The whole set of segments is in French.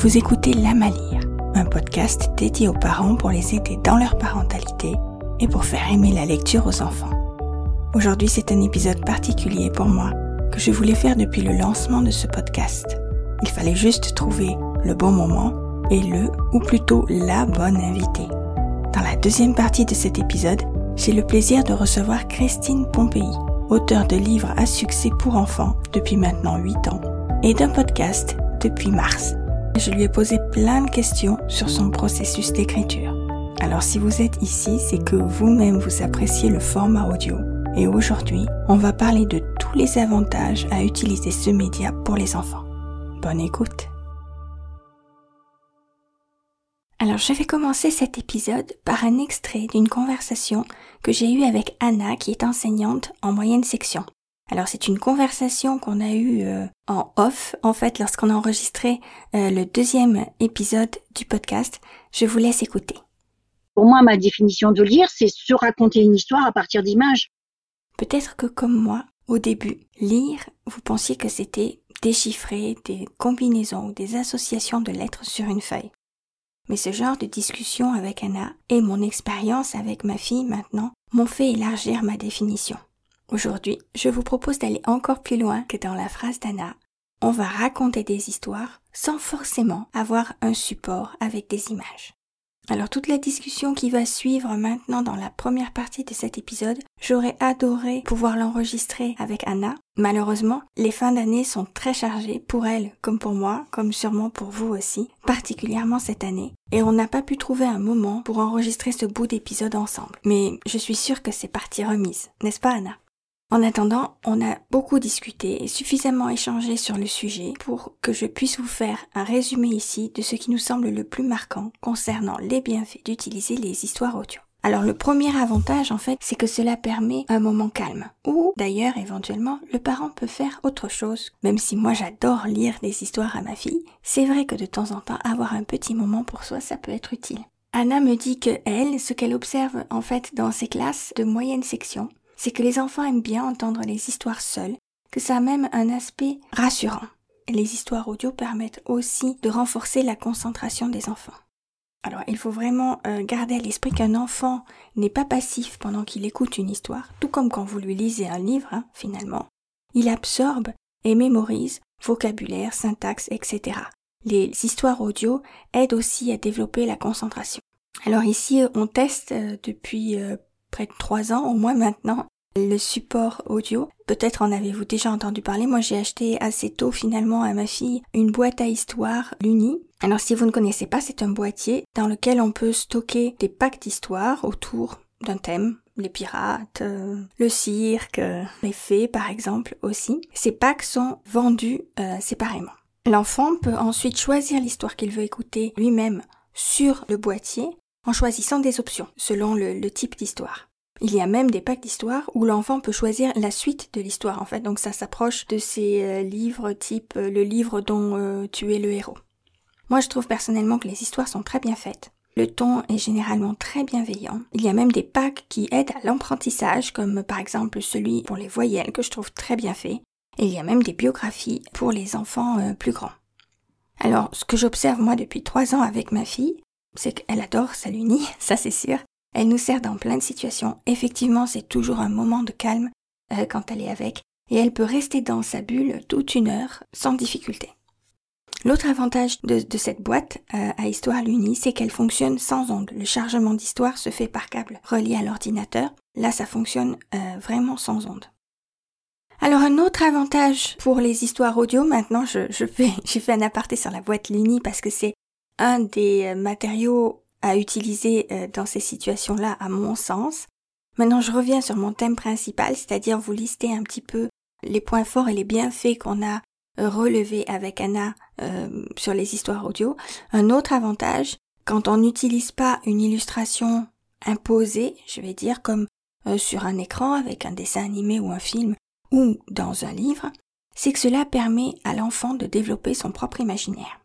vous écoutez La Malire, un podcast dédié aux parents pour les aider dans leur parentalité et pour faire aimer la lecture aux enfants. Aujourd'hui, c'est un épisode particulier pour moi que je voulais faire depuis le lancement de ce podcast. Il fallait juste trouver le bon moment et le, ou plutôt la bonne invitée. Dans la deuxième partie de cet épisode, j'ai le plaisir de recevoir Christine Pompéi, auteure de livres à succès pour enfants depuis maintenant 8 ans et d'un podcast depuis mars. Je lui ai posé plein de questions sur son processus d'écriture. Alors si vous êtes ici, c'est que vous-même vous appréciez le format audio. Et aujourd'hui, on va parler de tous les avantages à utiliser ce média pour les enfants. Bonne écoute Alors je vais commencer cet épisode par un extrait d'une conversation que j'ai eue avec Anna qui est enseignante en moyenne section. Alors c'est une conversation qu'on a eue euh, en off, en fait, lorsqu'on a enregistré euh, le deuxième épisode du podcast. Je vous laisse écouter. Pour moi, ma définition de lire, c'est se raconter une histoire à partir d'images. Peut-être que comme moi, au début, lire, vous pensiez que c'était déchiffrer des combinaisons ou des associations de lettres sur une feuille. Mais ce genre de discussion avec Anna et mon expérience avec ma fille maintenant m'ont fait élargir ma définition. Aujourd'hui, je vous propose d'aller encore plus loin que dans la phrase d'Anna. On va raconter des histoires sans forcément avoir un support avec des images. Alors toute la discussion qui va suivre maintenant dans la première partie de cet épisode, j'aurais adoré pouvoir l'enregistrer avec Anna. Malheureusement, les fins d'année sont très chargées pour elle comme pour moi, comme sûrement pour vous aussi, particulièrement cette année. Et on n'a pas pu trouver un moment pour enregistrer ce bout d'épisode ensemble. Mais je suis sûre que c'est partie remise, n'est-ce pas Anna? En attendant, on a beaucoup discuté et suffisamment échangé sur le sujet pour que je puisse vous faire un résumé ici de ce qui nous semble le plus marquant concernant les bienfaits d'utiliser les histoires audio. Alors le premier avantage en fait, c'est que cela permet un moment calme. Ou d'ailleurs éventuellement, le parent peut faire autre chose. Même si moi j'adore lire des histoires à ma fille, c'est vrai que de temps en temps avoir un petit moment pour soi, ça peut être utile. Anna me dit que elle, ce qu'elle observe en fait dans ses classes de moyenne section, c'est que les enfants aiment bien entendre les histoires seules, que ça a même un aspect rassurant. Les histoires audio permettent aussi de renforcer la concentration des enfants. Alors il faut vraiment euh, garder à l'esprit qu'un enfant n'est pas passif pendant qu'il écoute une histoire, tout comme quand vous lui lisez un livre, hein, finalement. Il absorbe et mémorise vocabulaire, syntaxe, etc. Les histoires audio aident aussi à développer la concentration. Alors ici, on teste euh, depuis euh, près de trois ans au moins maintenant le support audio. Peut-être en avez-vous déjà entendu parler. Moi, j'ai acheté assez tôt finalement à ma fille une boîte à histoire Luni. Alors, si vous ne connaissez pas, c'est un boîtier dans lequel on peut stocker des packs d'histoire autour d'un thème. Les pirates, euh, le cirque, euh, les fées par exemple aussi. Ces packs sont vendus euh, séparément. L'enfant peut ensuite choisir l'histoire qu'il veut écouter lui-même sur le boîtier en choisissant des options selon le type d'histoire. Il y a même des packs d'histoire où l'enfant peut choisir la suite de l'histoire en fait, donc ça s'approche de ces euh, livres type euh, le livre dont euh, tu es le héros. Moi je trouve personnellement que les histoires sont très bien faites. Le ton est généralement très bienveillant. Il y a même des packs qui aident à l'apprentissage, comme par exemple celui pour les voyelles que je trouve très bien fait. Et il y a même des biographies pour les enfants plus grands. Alors, ce que j'observe moi depuis trois ans avec ma fille, c'est qu'elle adore Saluni, ça c'est sûr, elle nous sert dans plein de situations. Effectivement, c'est toujours un moment de calme euh, quand elle est avec, et elle peut rester dans sa bulle toute une heure sans difficulté. L'autre avantage de, cette boîte euh, à histoire l'uni, c'est qu'elle fonctionne sans ondes. Le chargement d'histoire se fait par câble relié à l'ordinateur. Là, ça fonctionne euh, vraiment sans ondes. Alors un autre avantage pour les histoires audio, maintenant fais, j'ai fait un aparté sur la boîte Luni parce que c'est un des matériaux à utiliser euh, dans ces situations-là, à mon sens. Maintenant, je reviens sur mon thème principal, c'est-à-dire vous lister un petit peu les points forts et les bienfaits qu'on a euh, relevés avec Anna euh, sur les histoires audio. Un autre avantage, quand on n'utilise pas une illustration imposée, je vais dire comme sur un écran avec un dessin animé ou un film ou dans un livre, c'est que cela permet à l'enfant de développer son propre imaginaire.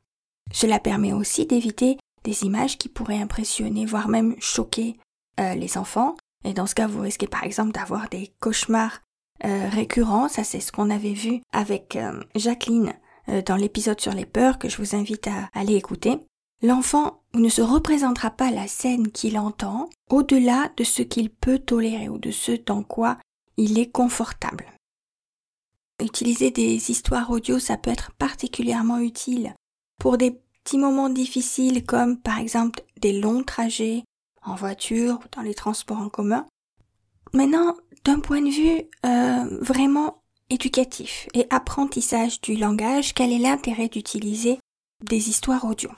Cela permet aussi d'éviter des images qui pourraient impressionner, voire même choquer euh, les enfants. Et dans ce cas, vous risquez par exemple d'avoir des cauchemars euh, récurrents. Ça, c'est ce qu'on avait vu avec euh, Jacqueline euh, dans l'épisode sur les peurs que je vous invite à aller écouter, l'enfant ne se représentera pas la scène qu'il entend au-delà de ce qu'il peut tolérer ou de ce dans quoi il est confortable. Utiliser des histoires audio, ça peut être particulièrement utile pour des petits moments difficiles comme par exemple des longs trajets en voiture ou dans les transports en commun. Maintenant, d'un point de vue euh, vraiment éducatif et apprentissage du langage, quel est l'intérêt d'utiliser des histoires audio?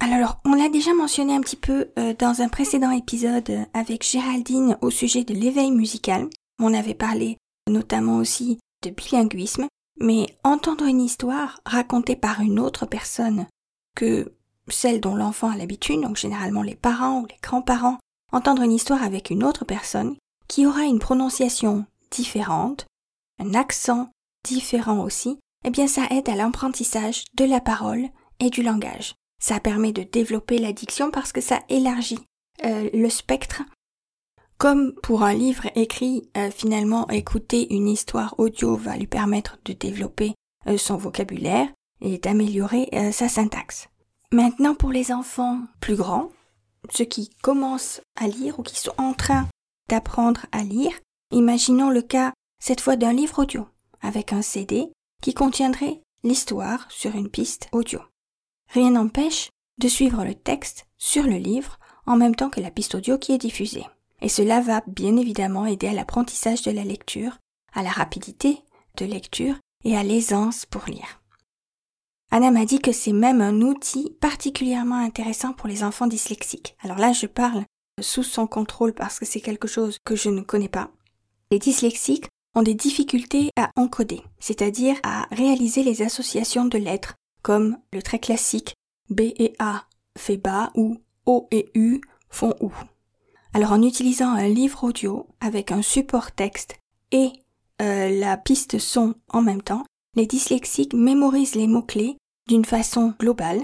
Alors, on l'a déjà mentionné un petit peu euh, dans un précédent épisode avec Géraldine au sujet de l'éveil musical. On avait parlé notamment aussi de bilinguisme, mais entendre une histoire racontée par une autre personne que celle dont l'enfant a l'habitude, donc généralement les parents ou les grands-parents, entendre une histoire avec une autre personne qui aura une prononciation différente, un accent différent aussi, eh bien ça aide à l'apprentissage de la parole et du langage. Ça permet de développer l'addiction parce que ça élargit euh, le spectre. Comme pour un livre écrit, euh, finalement, écouter une histoire audio va lui permettre de développer euh, son vocabulaire et d'améliorer sa syntaxe. Maintenant, pour les enfants plus grands, ceux qui commencent à lire ou qui sont en train d'apprendre à lire, imaginons le cas cette fois d'un livre audio avec un CD qui contiendrait l'histoire sur une piste audio. Rien n'empêche de suivre le texte sur le livre en même temps que la piste audio qui est diffusée. Et cela va bien évidemment aider à l'apprentissage de la lecture, à la rapidité de lecture et à l'aisance pour lire. Anna m'a dit que c'est même un outil particulièrement intéressant pour les enfants dyslexiques. Alors là, je parle sous son contrôle parce que c'est quelque chose que je ne connais pas. Les dyslexiques ont des difficultés à encoder, c'est-à-dire à réaliser les associations de lettres, comme le très classique B et A fait bas ou O et U font OU. Alors en utilisant un livre audio avec un support texte et euh, la piste son en même temps, les dyslexiques mémorisent les mots-clés d'une façon globale,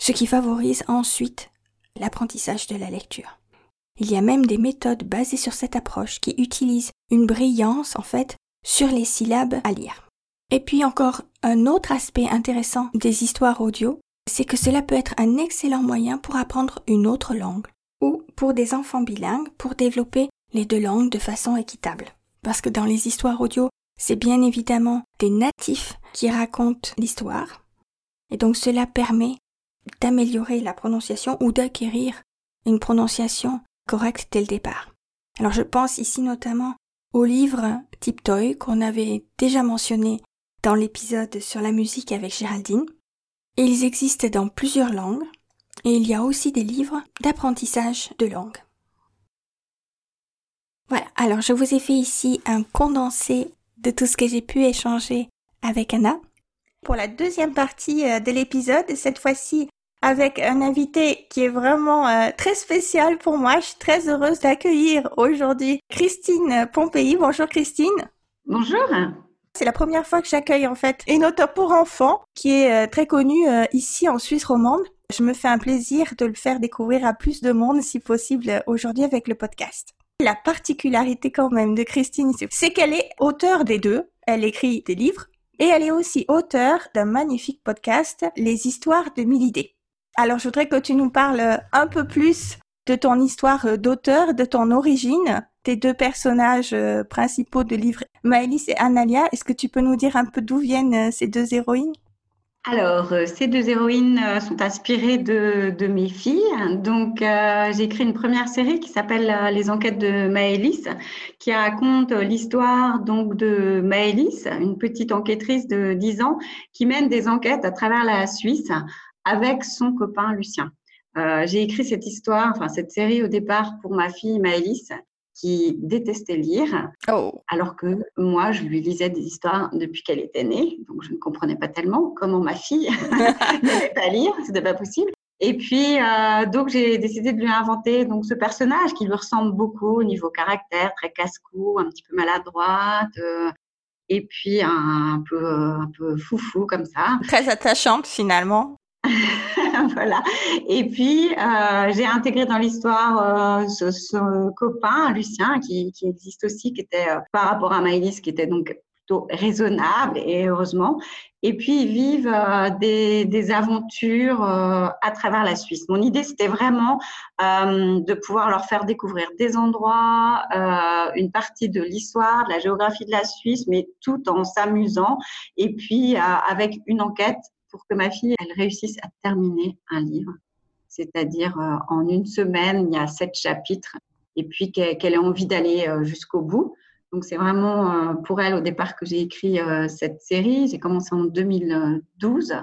ce qui favorise ensuite l'apprentissage de la lecture. Il y a même des méthodes basées sur cette approche qui utilisent une brillance en fait sur les syllabes à lire. Et puis encore un autre aspect intéressant des histoires audio, c'est que cela peut être un excellent moyen pour apprendre une autre langue ou pour des enfants bilingues pour développer les deux langues de façon équitable. Parce que dans les histoires audio, c'est bien évidemment des natifs qui racontent l'histoire, et donc cela permet d'améliorer la prononciation ou d'acquérir une prononciation correcte dès le départ. Alors je pense ici notamment au livre Tiptoy qu'on avait déjà mentionné dans l'épisode sur la musique avec Géraldine. Ils existent dans plusieurs langues et il y a aussi des livres d'apprentissage de langue. Voilà, alors je vous ai fait ici un condensé de tout ce que j'ai pu échanger avec Anna. Pour la deuxième partie euh, de l'épisode, cette fois-ci avec un invité qui est vraiment euh, très spécial pour moi. Je suis très heureuse d'accueillir aujourd'hui Christine Pompéi. Bonjour Christine. Bonjour. C'est la première fois que j'accueille en fait une auteure pour enfants qui est euh, très connue euh, ici en Suisse romande. Je me fais un plaisir de le faire découvrir à plus de monde si possible aujourd'hui avec le podcast. La particularité quand même de Christine, c'est qu'elle est auteure des deux. Elle écrit des livres et elle est aussi auteure d'un magnifique podcast, Les histoires de mille idées. Alors, je voudrais que tu nous parles un peu plus de ton histoire d'auteur, de ton origine, tes deux personnages euh, principaux de livre, Maëlys et Analia. Est-ce que tu peux nous dire un peu d'où viennent euh, ces deux héroïnes? Alors, euh, ces deux héroïnes sont inspirées de, mes filles. Donc, j'ai écrit une première série qui s'appelle Les enquêtes de Maëlys, qui raconte l'histoire donc de Maëlys, une petite enquêtrice de 10 ans qui mène des enquêtes à travers la Suisse avec son copain Lucien. Euh, j'ai écrit cette histoire, enfin cette série au départ pour ma fille Maëlys qui détestait lire, oh. alors que moi, je lui lisais des histoires depuis qu'elle était née, donc je ne comprenais pas tellement comment ma fille n'aimait pas lire, c'était pas possible. Et puis, euh, donc, j'ai décidé de lui inventer donc ce personnage qui lui ressemble beaucoup au niveau caractère, très casse-cou, un petit peu maladroite, euh, et puis un, peu, un peu foufou comme ça. Très attachante finalement. voilà. Et puis, euh, j'ai intégré dans l'histoire euh, ce, copain, Lucien, qui, existe aussi, qui était, euh, par rapport à Maëlys, qui était donc plutôt raisonnable et heureusement. Et puis ils vivent euh, des, des, aventures euh, à travers la Suisse. Mon idée, c'était vraiment euh, de pouvoir leur faire découvrir des endroits, une partie de l'histoire, de la géographie de la Suisse, mais tout en s'amusant. Et puis avec une enquête pour que ma fille, elle réussisse à terminer un livre. C'est-à-dire en une semaine, il y a sept chapitres et puis qu'elle ait envie d'aller jusqu'au bout. Donc c'est vraiment euh, pour elle au départ que j'ai écrit euh, cette série. J'ai commencé en 2012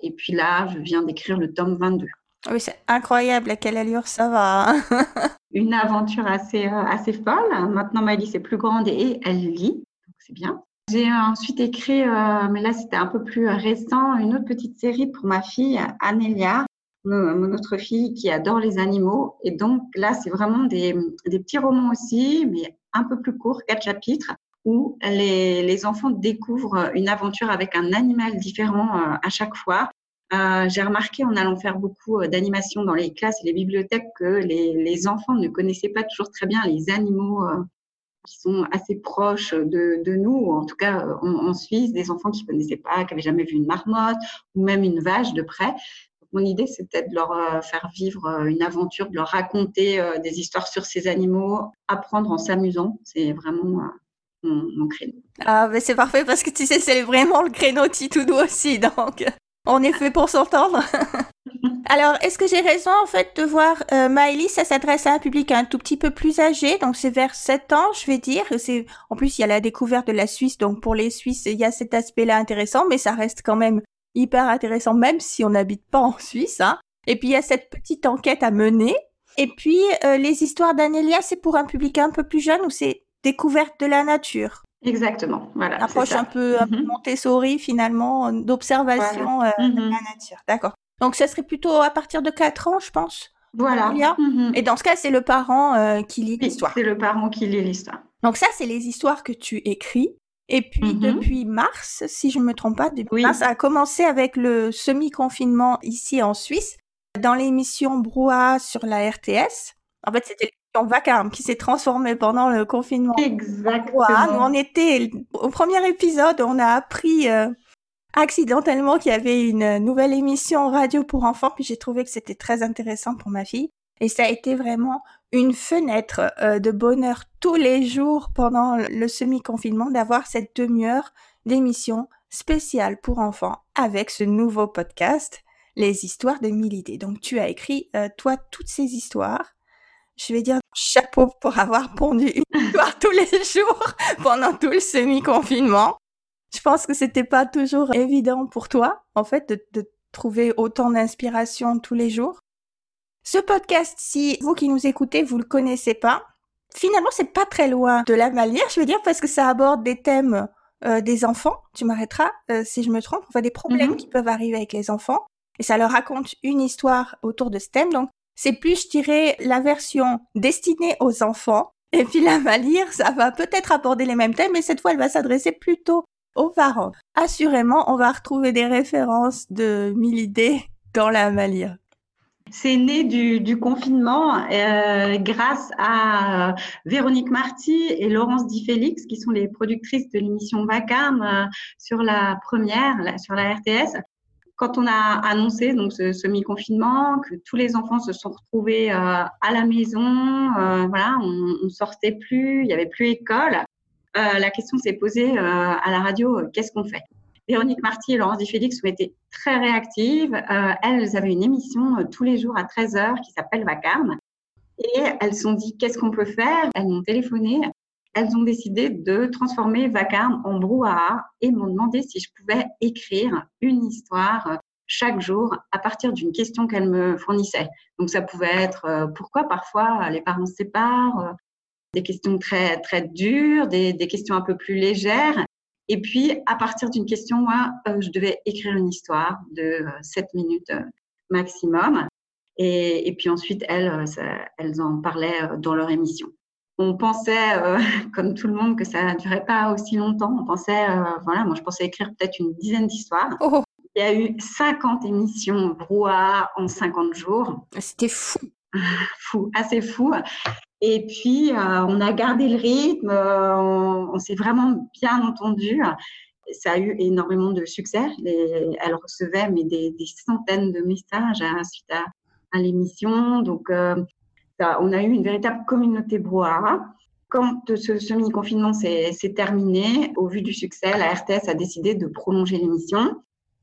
et puis là, je viens d'écrire le tome 22. Oui, c'est incroyable à quelle allure ça va. Hein. Une aventure assez, euh, assez folle. Maintenant, Maëlys est plus grande et elle lit, donc c'est bien. J'ai ensuite écrit, mais là c'était un peu plus récent, une autre petite série pour ma fille, Anélia, mon autre fille qui adore les animaux. Et donc là, c'est vraiment des, petits romans aussi, mais un peu plus court, quatre chapitres, où les, enfants découvrent une aventure avec un animal différent euh, à chaque fois. Euh, J'ai remarqué en allant faire beaucoup euh, d'animations dans les classes et les bibliothèques que les, les, enfants ne connaissaient pas toujours très bien les animaux euh, qui sont assez proches de, de nous, en tout cas en, en, Suisse, des enfants qui connaissaient pas, qui avaient jamais vu une marmotte ou même une vache de près. Mon idée, peut-être de leur euh, faire vivre euh, une aventure, de leur raconter euh, des histoires sur ces animaux, apprendre en s'amusant. C'est vraiment mon, créneau. Ah, mais c'est parfait parce que tu sais, c'est vraiment le créneau Titoudou aussi. Donc, on est fait pour s'entendre. Alors, est-ce que j'ai raison en fait de voir euh, ça s'adresse à un public un tout petit peu plus âgé, donc c'est vers 7 ans, je vais dire. C'est en plus il y a la découverte de la Suisse, donc pour les Suisses il y a cet aspect-là intéressant, mais ça reste quand même hyper intéressant, même si on n'habite pas en Suisse. Hein. Et puis il y a cette petite enquête à mener. Et puis euh, les histoires d'Anélia, c'est pour un public un peu plus jeune ou c'est découverte de la nature? Exactement, voilà. Approche un peu, un peu mhm. Montessori finalement, d'observation euh, de mhm. la nature. D'accord. Donc ça serait plutôt à partir de 4 ans, je pense. Voilà. Mhm. Et dans ce cas, c'est le parent euh, qui lit l'histoire. C'est le parent qui lit l'histoire. Donc ça, c'est les histoires que tu écris. Et puis, mhm. depuis mars, si je ne me trompe pas, depuis mars, a commencé avec le semi-confinement ici en Suisse, dans l'émission Brouhaha sur la RTS. En fait, c'était l'émission Vacarme qui s'est transformée pendant le confinement. Exactement. Nous, on était, au premier épisode, on a appris euh, accidentellement qu'il y avait une nouvelle émission radio pour enfants, puis j'ai trouvé que c'était très intéressant pour ma fille. Et ça a été vraiment une fenêtre euh, de bonheur tous les jours pendant le semi-confinement d'avoir cette demi-heure d'émission spéciale pour enfants avec ce nouveau podcast, Les histoires de mille idées. Donc tu as écrit, euh, toi, toutes ces histoires. Je vais dire chapeau pour avoir pondu une histoire tous les jours pendant tout le semi-confinement. Je pense que c'était pas toujours évident pour toi, en fait, de, de trouver autant d'inspiration tous les jours. Ce podcast, si vous qui nous écoutez, vous le connaissez pas, finalement, c'est pas très loin de la manière, je veux dire, parce que ça aborde des thèmes euh, des enfants. Tu m'arrêteras euh, si je me trompe. Enfin, des problèmes mhm. qui peuvent arriver avec les enfants. Et ça leur raconte une histoire autour de ce thème. Donc, c'est plus, je dirais, la version destinée aux enfants. Et puis la Malire, ça va peut-être aborder les mêmes thèmes, mais cette fois, elle va s'adresser plutôt aux parents. Assurément, on va retrouver des références de mille idées dans la Malire. C'est né du, confinement euh, grâce à euh, Véronique Marty et Laurence Di Félix, qui sont les productrices de l'émission Vacarme euh, sur la première, sur la RTS. Quand on a annoncé donc ce semi-confinement, que tous les enfants se sont retrouvés à la maison, voilà, on, on sortait plus, il y avait plus école. La question s'est posée à la radio qu'est-ce qu'on fait? Véronique Marty et Laurence Di Félix ont été très réactives. Euh, elles avaient une émission euh, tous les jours à 13h qui s'appelle Vacarme. Et elles se sont dit, qu'est-ce qu'on peut faire? Elles m'ont téléphoné. Elles ont décidé de transformer Vacarme en brouhaha et m'ont demandé si je pouvais écrire une histoire euh, chaque jour à partir d'une question qu'elles me fournissaient. Donc ça pouvait être pourquoi parfois les parents se séparent, des questions très très dures, des, des questions un peu plus légères. Et puis, à partir d'une question, moi, euh, je devais écrire une histoire de 7 euh, minutes euh, maximum. Et, et, puis ensuite, elles, elles en parlaient dans leur émission. On pensait, comme tout le monde, que ça ne durait pas aussi longtemps. On pensait, voilà, moi, je pensais écrire peut-être une dizaine d'histoires. Oh. Il y a eu 50 émissions brouhaha en 50 jours. C'était fou. fou, assez fou. Et puis, on a gardé le rythme, on, s'est vraiment bien entendu. Ça a eu énormément de succès. elle recevait mais des, centaines de messages hein, suite à, l'émission. Donc, on a eu une véritable communauté brouhaha. Quand ce, mini-confinement s'est terminé, au vu du succès, la RTS a décidé de prolonger l'émission.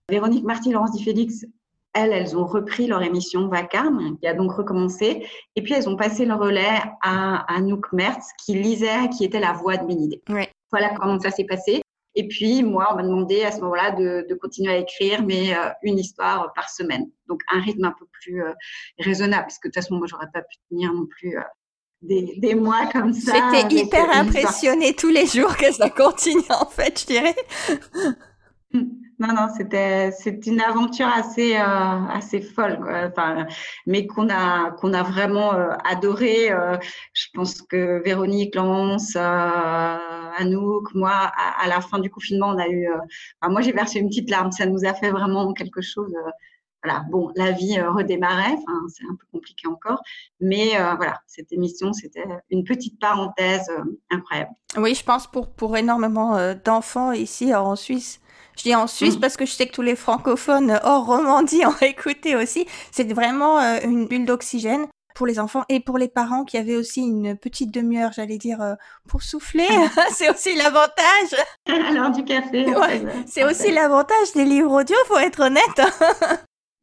Véronique Marty, Laurence Di Félix, elles, elles ont repris leur émission Vacarme, qui a donc recommencé. Et puis, elles ont passé le relais à Anouk Mertz, qui lisait, qui était la voix de Bénidé. Voilà comment ça s'est passé. Et puis, moi, on m'a demandé à ce moment-là de, continuer à écrire, mais euh, une histoire par semaine. Donc, un rythme un peu plus euh, raisonnable, parce que de toute façon, moi, j'aurais pas pu tenir non plus euh, des, mois comme ça. J'étais hyper impressionnée tous les jours que ça continue, en fait, je dirais. Non, non, c'était c'est une aventure assez euh, assez folle, Enfin, mais qu'on a qu'on a vraiment euh, adoré. Euh, je pense que Véronique, Lance, Anouk, moi, à, la fin du confinement, on a eu. moi, j'ai versé une petite larme. Ça nous a fait vraiment quelque chose. voilà. Bon, la vie redémarrait. Enfin, c'est un peu compliqué encore, mais voilà, cette émission, c'était une petite parenthèse incroyable. Oui, je pense pour pour énormément d'enfants ici en Suisse je dis en Suisse mm. parce que je sais que tous les francophones hors Romandie ont écouté aussi. C'est vraiment euh, une bulle d'oxygène pour les enfants et pour les parents qui avaient aussi une petite demi-heure, j'allais dire, euh, pour souffler. c'est aussi l'avantage. Alors du café. c'est aussi l'avantage des livres audio, faut être honnête.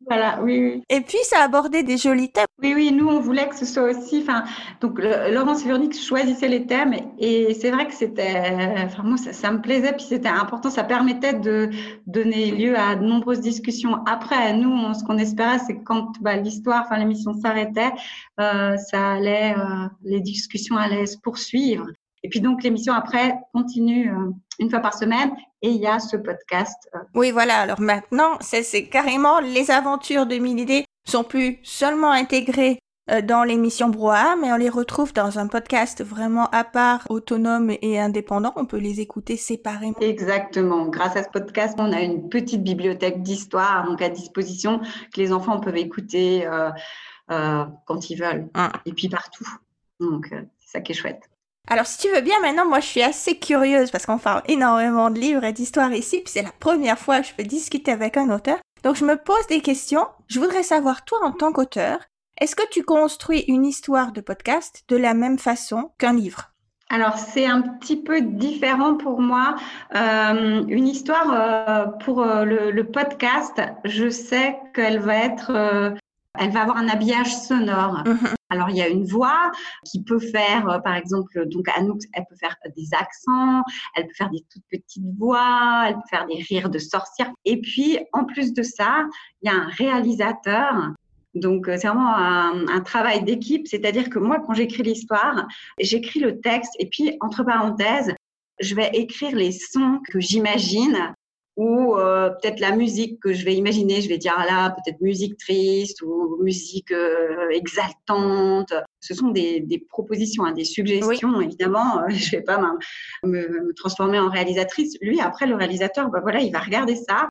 Voilà, oui, oui. Et puis, ça abordait des jolis thèmes. Oui, oui, nous, on voulait que ce soit aussi. Enfin, donc, Laurence Véronique choisissait les thèmes et c'est vrai que c'était. Enfin, moi, ça, me plaisait, puis c'était important. Ça permettait de donner lieu à de nombreuses discussions. Après, nous, ce qu'on espérait, c'est que quand bah, l'histoire, enfin, l'émission s'arrêtait, euh, ça allait, euh, les discussions allaient se poursuivre. Et puis donc l'émission après continue euh, une fois par semaine et il y a ce podcast. Euh. Oui, voilà. Alors maintenant, c'est carrément les aventures de Milidé sont plus seulement intégrées euh, dans l'émission Broa, mais on les retrouve dans un podcast vraiment à part, autonome et indépendant. On peut les écouter séparément. Exactement. Grâce à ce podcast, on a une petite bibliothèque d'histoire donc à disposition que les enfants peuvent écouter quand ils veulent ah. et puis partout. Donc c'est ça qui est chouette. Alors, si tu veux bien, maintenant, moi, je suis assez curieuse parce qu'on parle énormément de livres et d'histoires ici, puis c'est la première fois que je peux discuter avec un auteur. Donc, je me pose des questions. Je voudrais savoir, toi, en tant qu'auteur, est-ce que tu construis une histoire de podcast de la même façon qu'un livre? Alors c'est un petit peu différent pour moi. Euh, une histoire euh, pour euh, le, podcast, je sais qu'elle va être elle va avoir un habillage sonore. Mhm. Alors, il y a une voix qui peut faire, euh, par exemple, donc Anouk, elle peut faire des accents, elle peut faire des toutes petites voix, elle peut faire des rires de sorcière. Et puis, en plus de ça, il y a un réalisateur donc, euh, c'est vraiment un, un travail d'équipe, c'est-à-dire que moi, quand j'écris l'histoire, j'écris le texte et puis, entre parenthèses, je vais écrire les sons que j'imagine ou euh, peut-être la musique que je vais imaginer, je vais dire ah là peut-être musique triste ou musique euh, exaltante. Ce sont des, des propositions, hein, des suggestions. Évidemment, euh, je vais pas me, me, transformer en réalisatrice. Lui, après le réalisateur, bah voilà, il va regarder ça.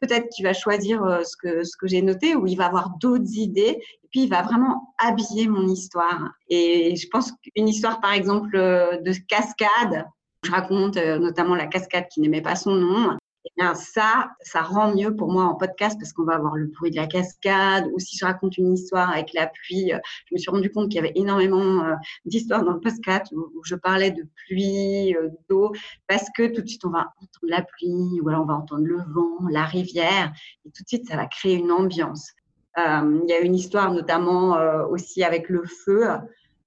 Peut-être qu'il va choisir ce que ce que j'ai noté ou il va avoir d'autres idées. Et puis il va vraiment habiller mon histoire. Et je pense qu'une histoire, par exemple, de cascade. Je raconte notamment la cascade qui n'aimait pas son nom eh ça, ça rend mieux pour moi en podcast parce qu'on va avoir le bruit de la cascade. Ou si je raconte une histoire avec la pluie, euh, je me suis rendu compte qu'il y avait énormément euh, d'histoires dans le podcast où, je parlais de pluie, euh, d'eau, parce que tout de suite on va entendre la pluie, ou alors on va entendre le vent, la rivière, et tout de suite ça va créer une ambiance. il y a une histoire notamment aussi avec le feu.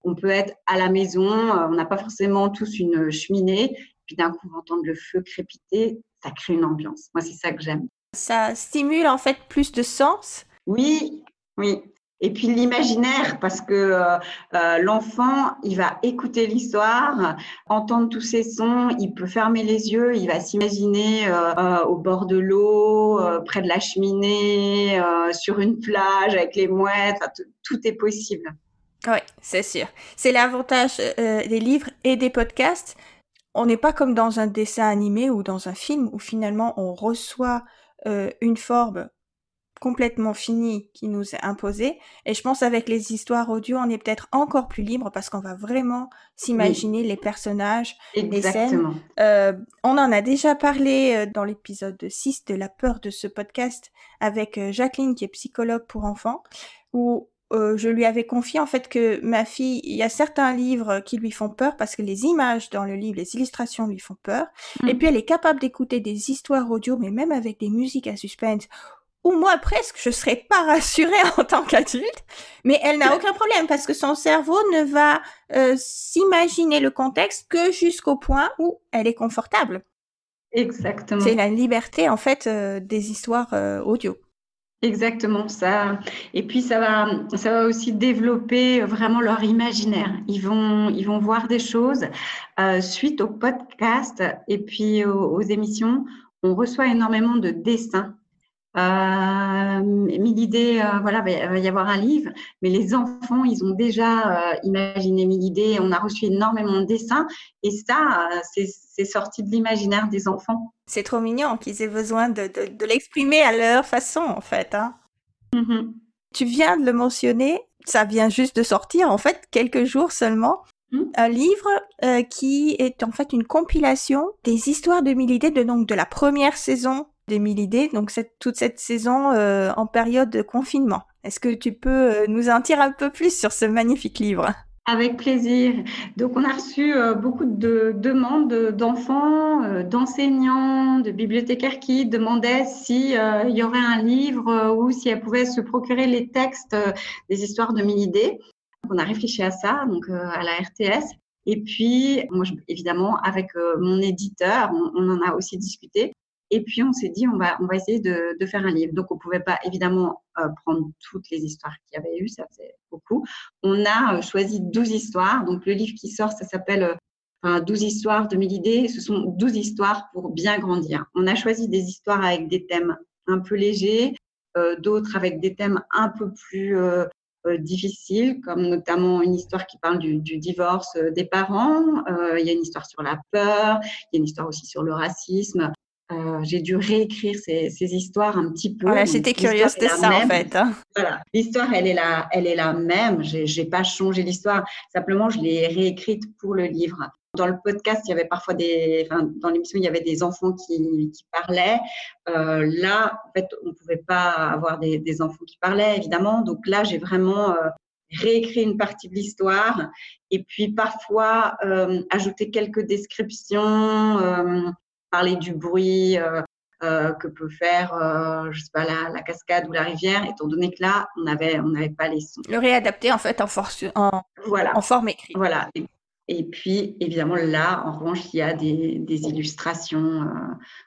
On peut être à la maison, on n'a pas forcément tous une cheminée, puis d'un coup on va entendre le feu crépiter ça crée une ambiance. Moi, c'est ça que j'aime. Ça stimule en fait plus de sens? Oui, oui. Et puis l'imaginaire, parce que euh, euh, l'enfant, il va écouter l'histoire, entendre tous ces sons, il peut fermer les yeux, il va s'imaginer euh, au bord de l'eau, près de la cheminée, sur une plage avec les mouettes, tout est possible. Oui, c'est sûr. C'est l'avantage des livres et des podcasts, on n'est pas comme dans un dessin animé ou dans un film où finalement on reçoit euh, une forme complètement fini qui nous est imposé. Et je pense avec les histoires audio, on est peut-être encore plus libre parce qu'on va vraiment s'imaginer les personnages, les scènes. Euh, on en a déjà parlé euh, dans l'épisode 6 de la peur de ce podcast avec Jacqueline qui est psychologue pour enfants, où euh, je lui avais confié en fait que ma fille, il y a certains livres qui lui font peur parce que les images dans le livre, les illustrations lui font peur. Et mm. puis elle est capable d'écouter des histoires audio, mais même avec des musiques à suspense. Ou moi presque, je serais pas rassurée en tant qu'adulte, mais elle n'a aucun problème parce que son cerveau ne va euh, s'imaginer le contexte que jusqu'au point où elle est confortable. Exactement. C'est la liberté en fait euh, des histoires audio. Exactement ça. Et puis ça va, ça va aussi développer vraiment leur imaginaire. Ils vont, ils vont voir des choses euh, suite au podcast et puis aux émissions. On reçoit énormément de dessins euh, mille idées, euh, voilà, il va y avoir un livre, mais les enfants, ils ont déjà euh, imaginé mille idées. On a reçu énormément de dessins, et ça, euh, c'est sorti de l'imaginaire des enfants. C'est trop mignon qu'ils aient besoin de, de, de l'exprimer à leur façon, en fait. Hein. Mm-hmm. Tu viens de le mentionner, ça vient juste de sortir, en fait, quelques jours seulement. Mm. Un livre euh, qui est en fait une compilation des histoires de mille idées de donc de la première saison des mille idées, donc cette, toute cette saison euh, en période de confinement. Est-ce que tu peux euh, nous en dire un peu plus sur ce magnifique livre? Avec plaisir. Donc, on a reçu euh, beaucoup de demandes d'enfants, d'enseignants, de bibliothécaires qui demandaient s'il il y aurait un livre ou si elles pouvaient se procurer les textes des histoires de mille idées. on a réfléchi à ça, donc à la RTS. Et puis, moi, évidemment, avec mon éditeur, on, en a aussi discuté. Et puis, on s'est dit, on va, on va essayer de, de faire un livre. Donc, on pouvait pas, évidemment, euh, prendre toutes les histoires qu'il y avait eu, ça faisait beaucoup. On a euh, choisi 12 histoires. Donc, le livre qui sort, ça s'appelle euh, enfin, 12 histoires, 2000 idées. Ce sont 12 histoires pour bien grandir. On a choisi des histoires avec des thèmes un peu légers, euh, d'autres avec des thèmes un peu plus euh, difficiles, comme notamment une histoire qui parle du, du divorce des parents. il y a une histoire sur la peur, il y a une histoire aussi sur le racisme. Euh, j'ai dû réécrire ces, ces, histoires un petit peu. Voilà, j'étais curieuse de ça en fait. Hein. Voilà, l'histoire elle est la, elle est la même. J'ai pas changé l'histoire. Simplement, je l'ai réécrite pour le livre. Dans le podcast, il y avait parfois des, enfin, dans l'émission, il y avait des enfants qui, qui parlaient. Euh, là, en fait, on pouvait pas avoir des, des, enfants qui parlaient, évidemment. Donc là, j'ai vraiment euh, réécrit une partie de l'histoire et puis parfois euh, ajouter quelques descriptions euh, parler du bruit euh, euh, que peut faire, euh, je sais pas, la, la, cascade ou la rivière, étant donné que là, on avait, on n'avait pas les sons. Le réadapter en fait en, force, en, voilà. en forme écrite. Voilà. Et, et, puis, évidemment, là, en revanche, il y a des, des illustrations euh,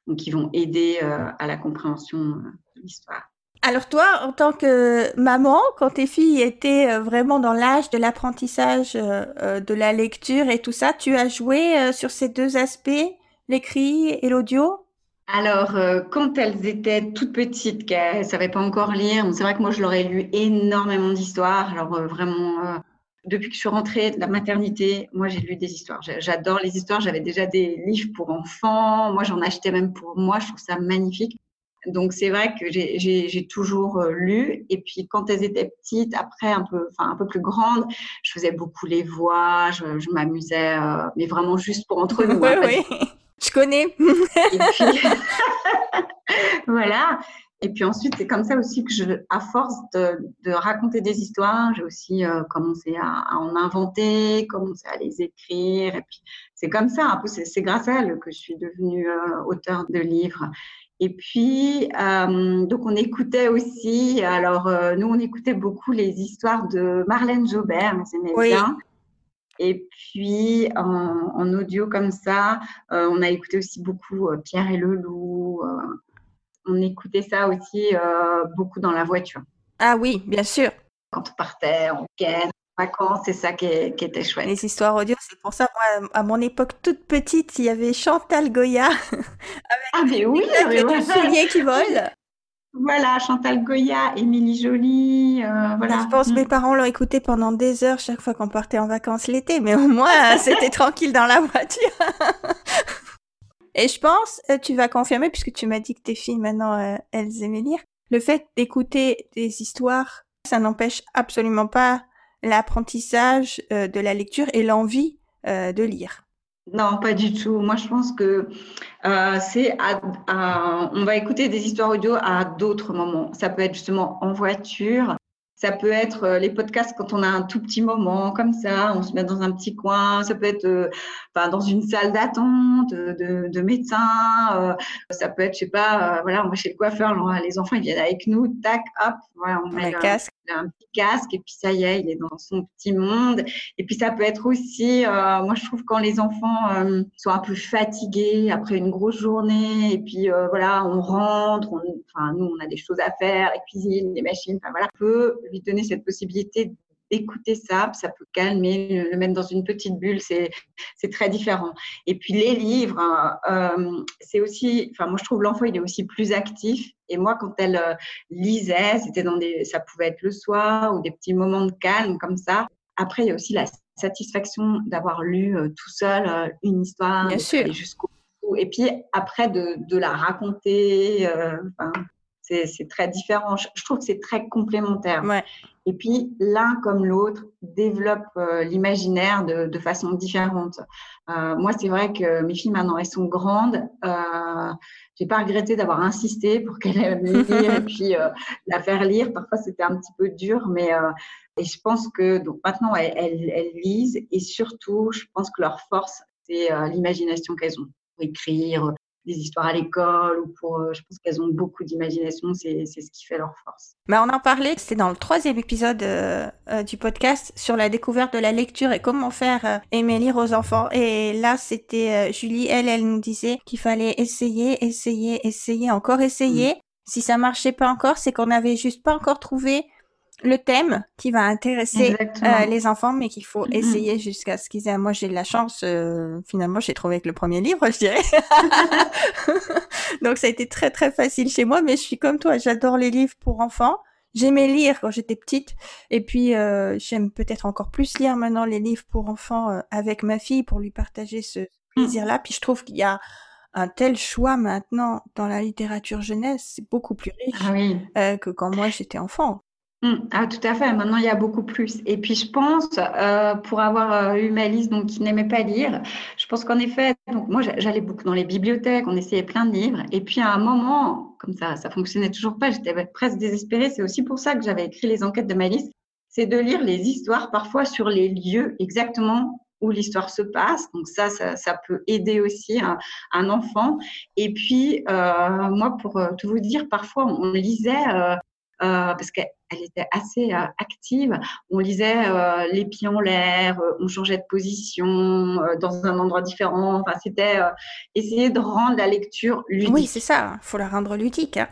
donc, qui vont aider à la compréhension de l'histoire. Alors toi, en tant que maman, quand tes filles étaient vraiment dans l'âge de l'apprentissage de la lecture et tout ça, tu as joué sur ces deux aspects? L'écrit et l'audio? Alors, euh, quand elles étaient toutes petites, qu'elles ne savaient pas encore lire, c'est vrai que moi, je leur ai lu énormément d'histoires. Alors, euh, vraiment, euh, depuis que je suis rentrée de la maternité, moi, j'ai lu des histoires. J'adore les histoires. J'avais déjà des livres pour enfants. Moi, j'en achetais même pour moi. Je trouve ça magnifique. Donc, c'est vrai que j'ai toujours lu. Et puis, quand elles étaient petites, après, un peu, enfin, un peu plus grandes, je faisais beaucoup les voix. Je, je m'amusais, mais vraiment juste pour entre nous. Oui, oui. Je connais. puis, voilà. Et puis ensuite, c'est comme ça aussi que je, à force de, de raconter des histoires, j'ai aussi euh, commencé à, à, en inventer, commencé à les écrire. Et puis, c'est comme ça, un peu, c'est grâce à elle que je suis devenue euh, auteur de livres. Et puis, euh, donc, on écoutait aussi, alors, euh, nous, on écoutait beaucoup les histoires de Marlène Jobert, mais oui. bien. Et puis en, en, audio comme ça, euh, on a écouté aussi beaucoup euh, Pierre et le loup. Euh, on écoutait ça aussi beaucoup dans la voiture. Ah oui, bien sûr. Quand on partait en week-end, en vacances, c'est ça qui, est, qui, était chouette. Les histoires audio, c'est pour ça, moi, à mon époque toute petite, il y avait Chantal Goya avec ah mais oui, ouais. du soulier qui vole. Voilà, Chantal Goya, Émilie Jolie, euh, voilà. Je pense que mes parents l'ont écouté pendant des heures chaque fois qu'on partait en vacances l'été, mais au moins c'était tranquille dans la voiture. Et je pense, euh, tu vas confirmer, puisque tu m'as dit que tes filles maintenant, euh, elles aimaient lire. le fait d'écouter des histoires, ça n'empêche absolument pas l'apprentissage euh, de la lecture et l'envie de lire. Non, pas du tout. Moi, je pense que euh, c'est on va écouter des histoires audio à d'autres moments. Ça peut être justement en voiture, ça peut être euh, les podcasts quand on a un tout petit moment comme ça, on se met dans un petit coin. Ça peut être euh, dans une salle d'attente de, de, médecins. Euh, ça peut être, je sais pas, voilà, on va chez le coiffeur, les enfants ils viennent avec nous, tac, hop, on met un, casque. Un petit casque et puis ça y est, il est dans son petit monde. Et puis ça peut être aussi, moi je trouve quand les enfants sont un peu fatigués après une grosse journée et puis voilà, on rentre, enfin nous on a des choses à faire, la cuisine, les machines, enfin voilà, on peut lui donner cette possibilité d'écouter ça, ça peut calmer, le mettre dans une petite bulle, c'est très différent. Et puis les livres, euh, c'est aussi, enfin moi je trouve l'enfant il est aussi plus actif. Et moi quand elle euh, lisait, c'était dans des, ça pouvait être le soir ou des petits moments de calme comme ça. Après il y a aussi la satisfaction d'avoir lu euh, tout seul une histoire, jusqu'au bout. Et puis après de, de la raconter. Enfin, c'est très différent. Je, trouve que c'est très complémentaire. Et puis, l'un comme l'autre développe euh, l'imaginaire de, de, façon différente. Euh, moi, c'est vrai que mes filles, maintenant, elles sont grandes. Euh, j'ai pas regretté d'avoir insisté pour qu'elles aiment lire et puis euh, la faire lire. Parfois, c'était un petit peu dur, mais et je pense que donc maintenant, elles, elles, elles, lisent et surtout, je pense que leur force, c'est l'imagination qu'elles ont pour écrire, des histoires à l'école ou pour, euh, je pense qu'elles ont beaucoup d'imagination, c'est ce qui fait leur force. Mais on en parlait, c'était dans le troisième épisode euh, euh, du podcast sur la découverte de la lecture et comment faire aimer lire aux enfants. Et là, c'était Julie, elle, elle nous disait qu'il fallait essayer, essayer, essayer, encore essayer. Mm. Si ça marchait pas encore, c'est qu'on n'avait juste pas encore trouvé le thème qui va intéresser euh, les enfants, mais qu'il faut essayer jusqu'à ce qu'ils aient. Moi, j'ai de la chance. Euh, finalement, j'ai trouvé avec le premier livre, je dirais. Donc, ça a été très très facile chez moi. Mais je suis comme toi. J'adore les livres pour enfants. J'aimais lire quand j'étais petite, et puis euh, j'aime peut-être encore plus lire maintenant les livres pour enfants avec ma fille pour lui partager ce plaisir-là. Puis je trouve qu'il y a un tel choix maintenant dans la littérature jeunesse, c'est beaucoup plus riche ah que quand moi j'étais enfant. Mmh. ah, tout à fait. Maintenant, il y a beaucoup plus. Et puis, je pense, euh, pour avoir euh, eu ma liste, donc qui n'aimait pas lire, je pense qu'en effet, donc moi, j'allais beaucoup dans les bibliothèques, on essayait plein de livres. Et puis, à un moment, comme ça, ça fonctionnait toujours pas, j'étais presque désespérée. C'est aussi pour ça que j'avais écrit les enquêtes de ma liste. C'est de lire les histoires, parfois sur les lieux exactement où l'histoire se passe. Donc ça, ça, peut aider aussi un, enfant. Et puis, euh, moi, pour tout vous dire, parfois, on lisait euh, parce qu'elle était assez euh, active. On lisait euh, les pieds en l'air, on changeait de position dans un endroit différent. Enfin, c'était essayer de rendre la lecture ludique. Oui, c'est ça. Il faut la rendre ludique. Hein.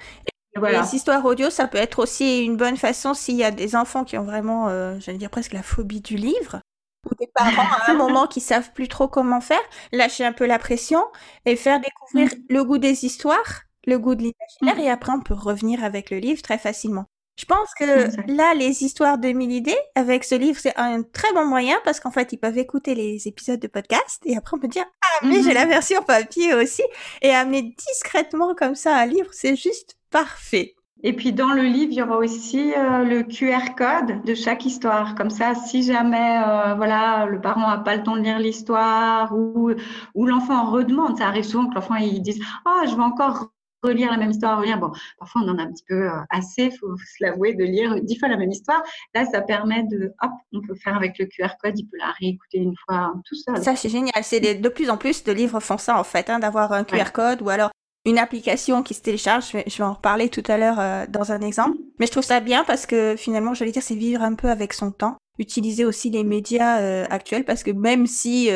Les histoires audio, ça peut être aussi une bonne façon s'il y a des enfants qui ont vraiment, j'allais dire presque la phobie du livre, ou des parents à un moment qui savent plus trop comment faire, lâcher un peu la pression et faire découvrir le goût des histoires le goût de l'imaginaire mm. et après on peut revenir avec le livre très facilement. Je pense que là, les histoires de mille idées, avec ce livre, c'est un très bon moyen parce qu'en fait, ils peuvent écouter les épisodes de podcast et après on peut dire, ah, mais j'ai la mm-hmm. version papier aussi et amener discrètement comme ça un livre, c'est juste parfait. Et puis dans le livre, il y aura aussi euh, le QR code de chaque histoire. Comme ça, si jamais euh, voilà le parent n'a pas le temps de lire l'histoire ou, ou l'enfant redemande, ça arrive souvent que l'enfant il dise ah je veux encore relire la même histoire, relire. Bon, parfois on en a un petit peu euh, assez, faut se l'avouer, de lire dix fois la même histoire. Là, ça permet de, hop, on peut faire avec le QR code, il peut la réécouter une fois tout seul. Ça, c'est génial. C'est de plus en plus de livres font ça en fait, hein, d'avoir un QR code ou alors une application qui se télécharge. Je vais, en reparler tout à l'heure euh, dans un exemple. Mais je trouve ça bien parce que finalement, j'allais dire, c'est vivre un peu avec son temps. Utiliser aussi les médias euh, actuels parce que même si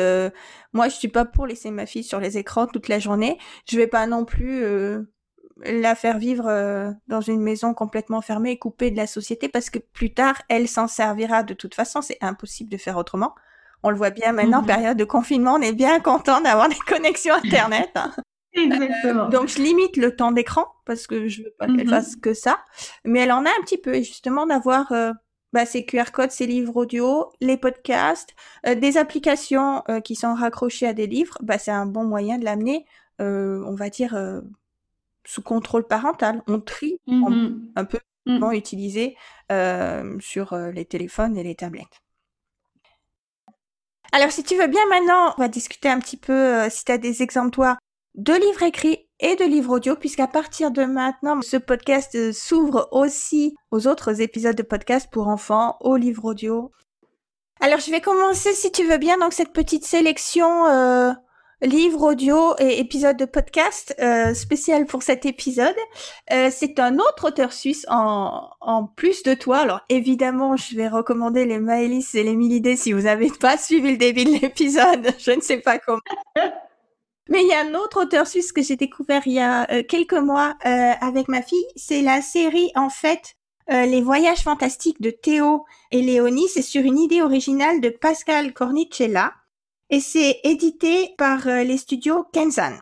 moi je suis pas pour laisser ma fille sur les écrans toute la journée, je vais pas non plus la faire vivre euh, dans une maison complètement fermée et coupée de la société parce que plus tard, elle s'en servira de toute façon. C'est impossible de faire autrement. On le voit bien maintenant, mhm. période de confinement, on est bien content d'avoir des connexions Internet. Hein. Exactement. donc je limite le temps d'écran parce que je veux pas qu'elle mhm. fasse que ça, mais elle en a un petit peu et justement d'avoir euh, bah, ces QR codes, ces livres audio, les podcasts, euh, des applications qui sont raccrochées à des livres, bah, c'est un bon moyen de l'amener, on va dire sous contrôle parental. On trie Mhm. un peu Mm. comment utiliser euh, sur euh, les téléphones et les tablettes. Alors, si tu veux bien maintenant, on va discuter un petit peu, euh, si tu as des exemples, toi, de livres écrits et de livres audio, puisqu'à partir de maintenant, ce podcast euh, s'ouvre aussi aux autres épisodes de podcast pour enfants, aux livres audio. Alors, je vais commencer, si tu veux bien, donc cette petite sélection livres audio et épisode de podcast euh, spécial pour cet épisode. Euh, c'est un autre auteur suisse en, en plus de toi. Alors évidemment, je vais recommander les Maëlys et les Milidés si vous n'avez pas suivi le début de l'épisode. Je ne sais pas comment. Mais il y a un autre auteur suisse que j'ai découvert il y a euh, quelques mois euh, avec ma fille. C'est la série en fait euh, Les Voyages fantastiques de Théo et Léonie. C'est sur une idée originale de Pascal Cornicella et c'est édité par euh, les studios Kenzan.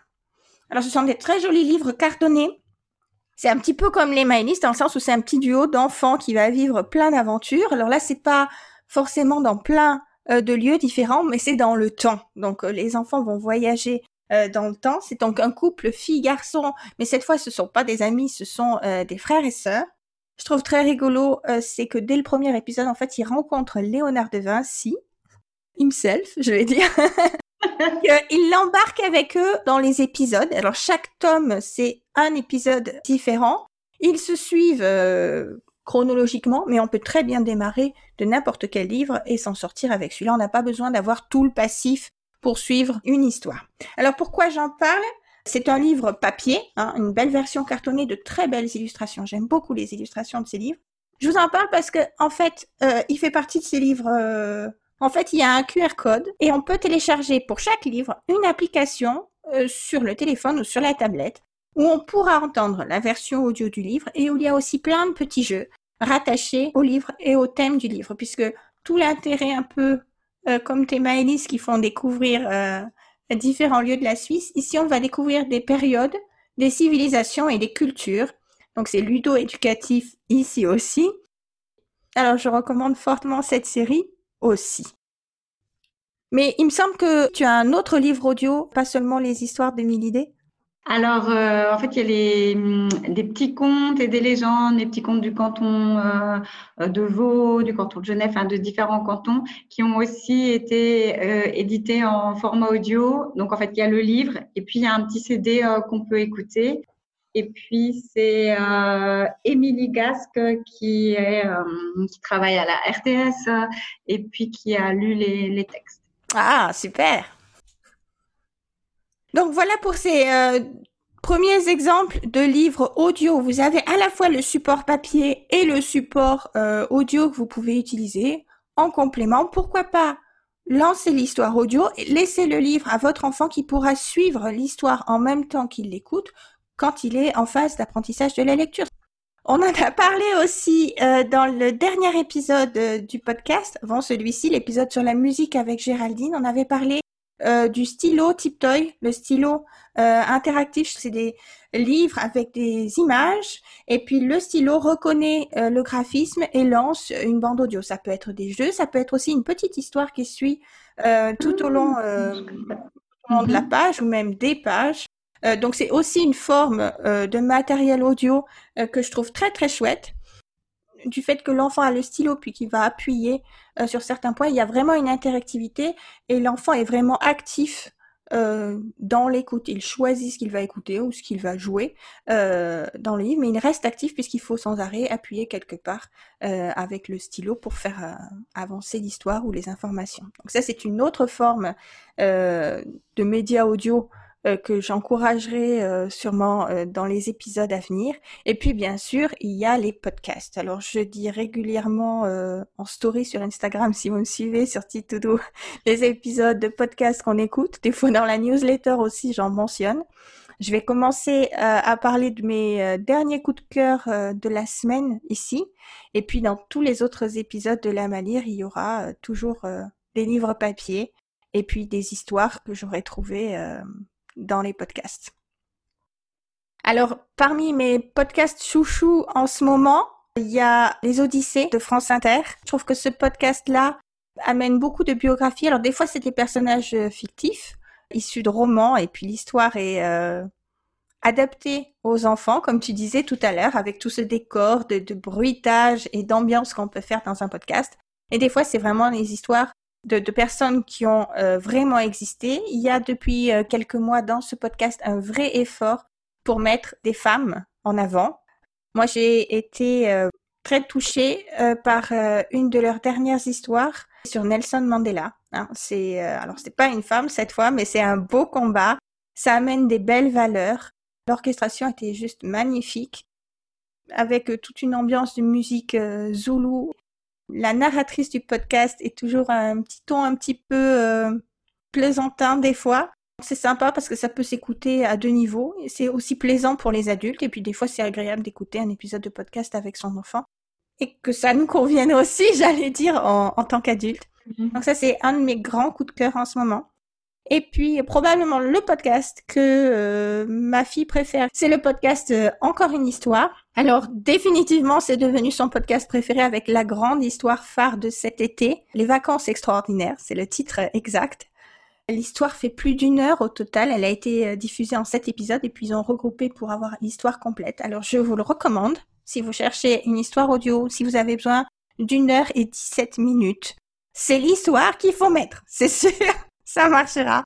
Alors ce sont des très jolis livres cartonnés. C'est un petit peu comme les Maëlys dans le sens où c'est un petit duo d'enfants qui va vivre plein d'aventures. Alors là, c'est pas forcément dans plein euh, de lieux différents, mais c'est dans le temps. Donc euh, les enfants vont voyager dans le temps. C'est donc un couple fille-garçon, mais cette fois ce sont pas des amis, ce sont des frères et sœurs. Je trouve très rigolo, c'est que dès le premier épisode, en fait, ils rencontrent Léonard de Vinci, himself, je vais dire. Ils l'embarquent avec eux dans les épisodes. Alors chaque tome, c'est un épisode différent. Ils se suivent euh, chronologiquement, mais on peut très bien démarrer de n'importe quel livre et s'en sortir avec celui-là. On n'a pas besoin d'avoir tout le passif pour suivre une histoire. Alors pourquoi j'en parle? C'est un livre papier, hein, une belle version cartonnée de très belles illustrations. J'aime beaucoup les illustrations de ces livres. Je vous en parle parce que en fait, euh, il fait partie de ces livres. euh, en fait, il y a un QR code et on peut télécharger pour chaque livre une application euh, sur le téléphone ou sur la tablette où on pourra entendre la version audio du livre et où il y a aussi plein de petits jeux rattachés au livre et au thème du livre, puisque tout l'intérêt un peu euh, comme tes Maëlys qui font découvrir euh, différents lieux de la Suisse, ici on va découvrir des périodes, des civilisations et des cultures. Donc c'est ludo-éducatif ici aussi. Alors je recommande fortement cette série aussi. Mais il me semble que tu as un autre livre audio, pas seulement les histoires de mille idées. Alors, euh, en fait, il y a les, hum, des petits contes et des légendes, des petits contes du canton euh, de Vaud, du canton de Genève, de différents cantons, qui ont aussi été euh, édités en format audio. Donc, en fait, il y a le livre et puis il y a un petit CD euh, qu'on peut écouter. Et puis, c'est euh, Émilie Gasque euh, qui travaille à la RTS euh, et puis qui a lu les, textes. Ah, super. Donc voilà pour ces premiers exemples de livres audio. Vous avez à la fois le support papier et le support audio que vous pouvez utiliser en complément. Pourquoi pas lancer l'histoire audio et laisser le livre à votre enfant qui pourra suivre l'histoire en même temps qu'il l'écoute quand il est en phase d'apprentissage de la lecture. On en a parlé aussi euh, dans le dernier épisode euh, du podcast, avant celui-ci, l'épisode sur la musique avec Géraldine. On avait parlé euh, du stylo Tiptoy, le stylo euh, interactif. C'est des livres avec des images et puis le stylo reconnaît euh, le graphisme et lance une bande audio. Ça peut être des jeux, ça peut être aussi une petite histoire qui suit euh, tout au long, euh, tout au long de la page ou même des pages. Euh, donc c'est aussi une forme euh, de matériel audio euh, que je trouve très très chouette. Du fait que l'enfant a le stylo puis qu'il va appuyer sur certains points, il y a vraiment une interactivité et l'enfant est vraiment actif dans l'écoute. Il choisit ce qu'il va écouter ou ce qu'il va jouer dans le livre, mais il reste actif puisqu'il faut sans arrêt appuyer quelque part avec le stylo pour faire avancer l'histoire ou les informations. Donc ça c'est une autre forme de média audio euh, que j'encouragerai euh, sûrement euh, dans les épisodes à venir. Et puis bien sûr, il y a les podcasts. Alors je dis régulièrement euh, en story sur Instagram, si vous me suivez sur Titoudou, les épisodes de podcasts qu'on écoute. Des fois dans la newsletter aussi, j'en mentionne. Je vais commencer euh, à parler de mes euh, derniers coups de cœur de la semaine ici. Et puis dans tous les autres épisodes de La Malire, il y aura toujours des livres papier et puis des histoires que j'aurais trouvées dans les podcasts. Alors, parmi mes podcasts chouchous en ce moment, il y a Les Odyssées de France Inter. Je trouve que ce podcast-là amène beaucoup de biographies. Alors, des fois, c'est des personnages euh, fictifs, issus de romans, et puis l'histoire est euh, adapté aux enfants, comme tu disais tout à l'heure, avec tout ce décor de, de bruitage et d'ambiance qu'on peut faire dans un podcast. Et des fois, c'est vraiment les histoires de, de personnes qui ont euh, vraiment existé. Il y a depuis euh, quelques mois dans ce podcast un vrai effort pour mettre des femmes en avant. Moi, j'ai été euh, très touchée par une de leurs dernières histoires sur Nelson Mandela. Hein, c'est alors c'est pas une femme cette fois, mais c'est un beau combat. Ça amène des belles valeurs. L'orchestration était juste magnifique, avec toute une ambiance de musique zoulou la narratrice du podcast est toujours un petit ton un petit peu euh, plaisantin des fois. C'est sympa parce que ça peut s'écouter à deux niveaux. C'est aussi plaisant pour les adultes et puis des fois c'est agréable d'écouter un épisode de podcast avec son enfant et que ça nous convienne aussi, j'allais dire, en, en tant qu'adulte. Mhm. Donc ça c'est un de mes grands coups de cœur en ce moment. Et puis probablement le podcast que euh, ma fille préfère, c'est le podcast euh, Encore une histoire. Alors définitivement, c'est devenu son podcast préféré avec la grande histoire phare de cet été, Les vacances extraordinaires, c'est le titre exact. L'histoire fait plus d'une heure au total, elle a été euh, diffusée en sept épisodes et puis ils ont regroupé pour avoir l'histoire complète. Alors je vous le recommande si vous cherchez une histoire audio, si vous avez besoin d'une heure et dix-sept minutes. C'est l'histoire qu'il faut mettre, c'est sûr ça marchera.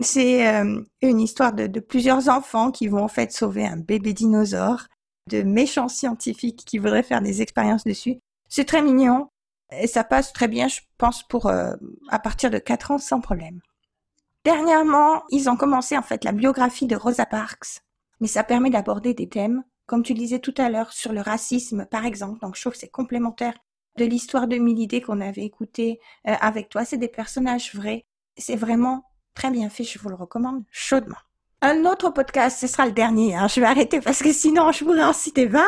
C'est euh, une histoire de, plusieurs enfants qui vont en fait sauver un bébé dinosaure, de méchants scientifiques qui voudraient faire des expériences dessus. C'est très mignon et ça passe très bien, je pense, pour euh, à partir de 4 ans sans problème. Dernièrement, ils ont commencé en fait la biographie de Rosa Parks, mais ça permet d'aborder des thèmes, comme tu disais tout à l'heure, sur le racisme par exemple. Donc je trouve que c'est complémentaire de l'histoire de Milidé qu'on avait écouté euh, avec toi. C'est des personnages vrais c'est vraiment très bien fait, je vous le recommande chaudement. Un autre podcast, ce sera le dernier, hein. je vais arrêter parce que sinon je pourrais en citer 20.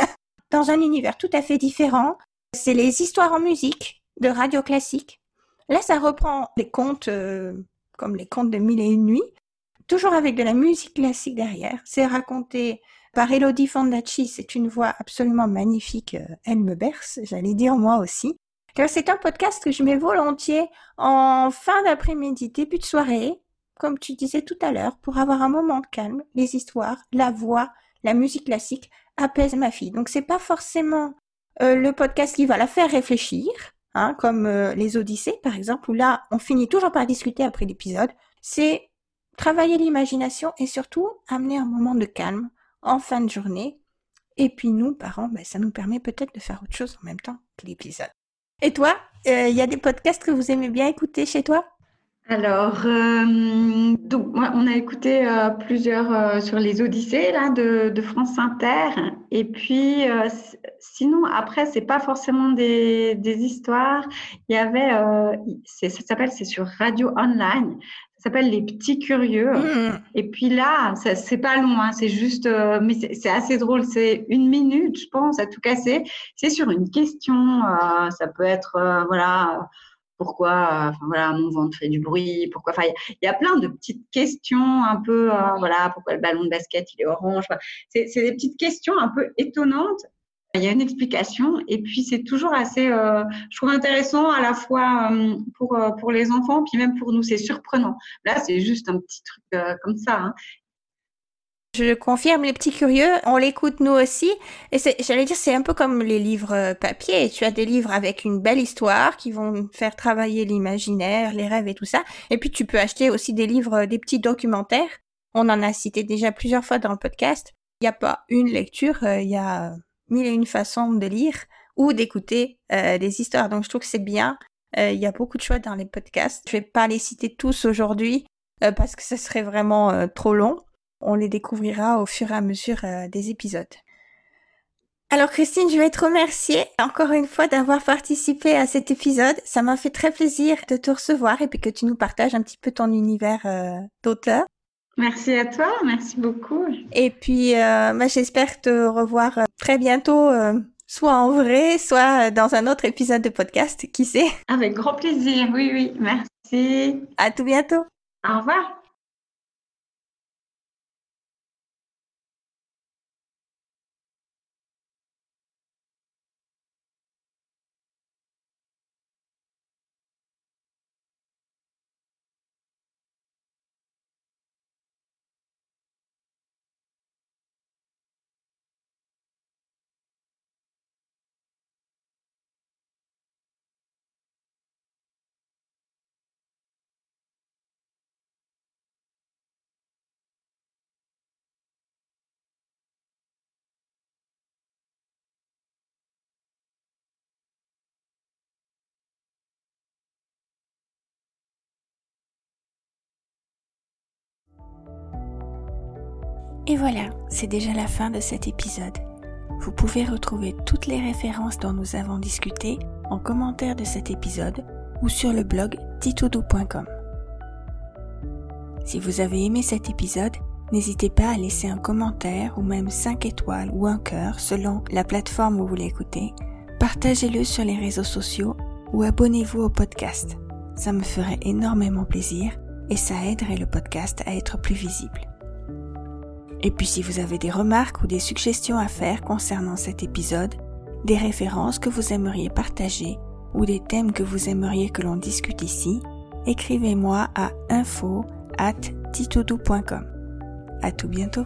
Dans un univers tout à fait différent, c'est les histoires en musique de radio classique. Là, ça reprend les contes euh, comme les contes de Mille et une nuits, toujours avec de la musique classique derrière. C'est raconté par Elodie Fondacci, c'est une voix absolument magnifique, euh, elle me berce, j'allais dire moi aussi. C'est un podcast que je mets volontiers en fin d'après-midi, début de soirée, comme tu disais tout à l'heure, pour avoir un moment de calme. Les histoires, la voix, la musique classique apaisent ma fille. Donc c'est pas forcément euh, le podcast qui va la faire réfléchir, hein, comme euh, les Odyssées par exemple, où là on finit toujours par discuter après l'épisode. C'est travailler l'imagination et surtout amener un moment de calme en fin de journée. Et puis nous, parents, ben, ça nous permet peut-être de faire autre chose en même temps que l'épisode. Et toi, il euh, y a des podcasts que vous aimez bien écouter chez toi? Alors, euh, on a écouté euh, plusieurs sur les Odyssées là, de, France Inter. Et puis, sinon, après, c'est pas forcément des, histoires. Il y avait, ça s'appelle, c'est sur Radio Online s'appelle Les Petits Curieux. Mmh. Et puis là, c'est pas loin, c'est juste, euh, mais c'est assez drôle. C'est une minute, je pense, à tout casser. C'est sur une question. Euh, ça peut être, euh, voilà, pourquoi, enfin voilà, mon ventre fait du bruit. Pourquoi, enfin, il y, a plein de petites questions un peu, voilà, pourquoi le ballon de basket il est orange. c'est des petites questions un peu étonnantes il y a une explication et puis c'est toujours assez, euh, je trouve intéressant à la fois euh, pour, euh, pour les enfants, puis même pour nous, c'est surprenant. Là, c'est juste un petit truc comme ça. Hein. Je confirme les petits curieux, on l'écoute nous aussi. Et j'allais dire, c'est un peu comme les livres papier. Tu as des livres avec une belle histoire qui vont faire travailler l'imaginaire, les rêves et tout ça. Et puis tu peux acheter aussi des livres, des petits documentaires. On en a cité déjà plusieurs fois dans le podcast. Il n'y a pas une lecture, il y a mille et une façons de lire ou d'écouter euh, des histoires. Donc je trouve que c'est bien. Euh, il y a beaucoup de choix dans les podcasts. Je vais pas les citer tous aujourd'hui euh, parce que ce serait vraiment trop long. On les découvrira au fur et à mesure des épisodes. Alors Christine, je vais te remercier encore une fois d'avoir participé à cet épisode. Ça m'a fait très plaisir de te recevoir et puis que tu nous partages un petit peu ton univers d'auteur. Merci à toi, merci beaucoup. Et puis, euh, bah, j'espère te revoir euh, très bientôt, euh, soit en vrai, soit dans un autre épisode de podcast, qui sait. Avec grand plaisir, oui, oui, merci. À tout bientôt. Au revoir. Et voilà, c'est déjà la fin de cet épisode. Vous pouvez retrouver toutes les références dont nous avons discuté en commentaire de cet épisode ou sur le blog titoudou.com. Si vous avez aimé cet épisode, n'hésitez pas à laisser un commentaire ou même 5 étoiles ou un cœur selon la plateforme où vous l'écoutez. Partagez-le sur les réseaux sociaux ou abonnez-vous au podcast. Ça me ferait énormément plaisir et ça aiderait le podcast à être plus visible. Et puis si vous avez des remarques ou des suggestions à faire concernant cet épisode, des références que vous aimeriez partager ou des thèmes que vous aimeriez que l'on discute ici, écrivez-moi à info at. À tout bientôt.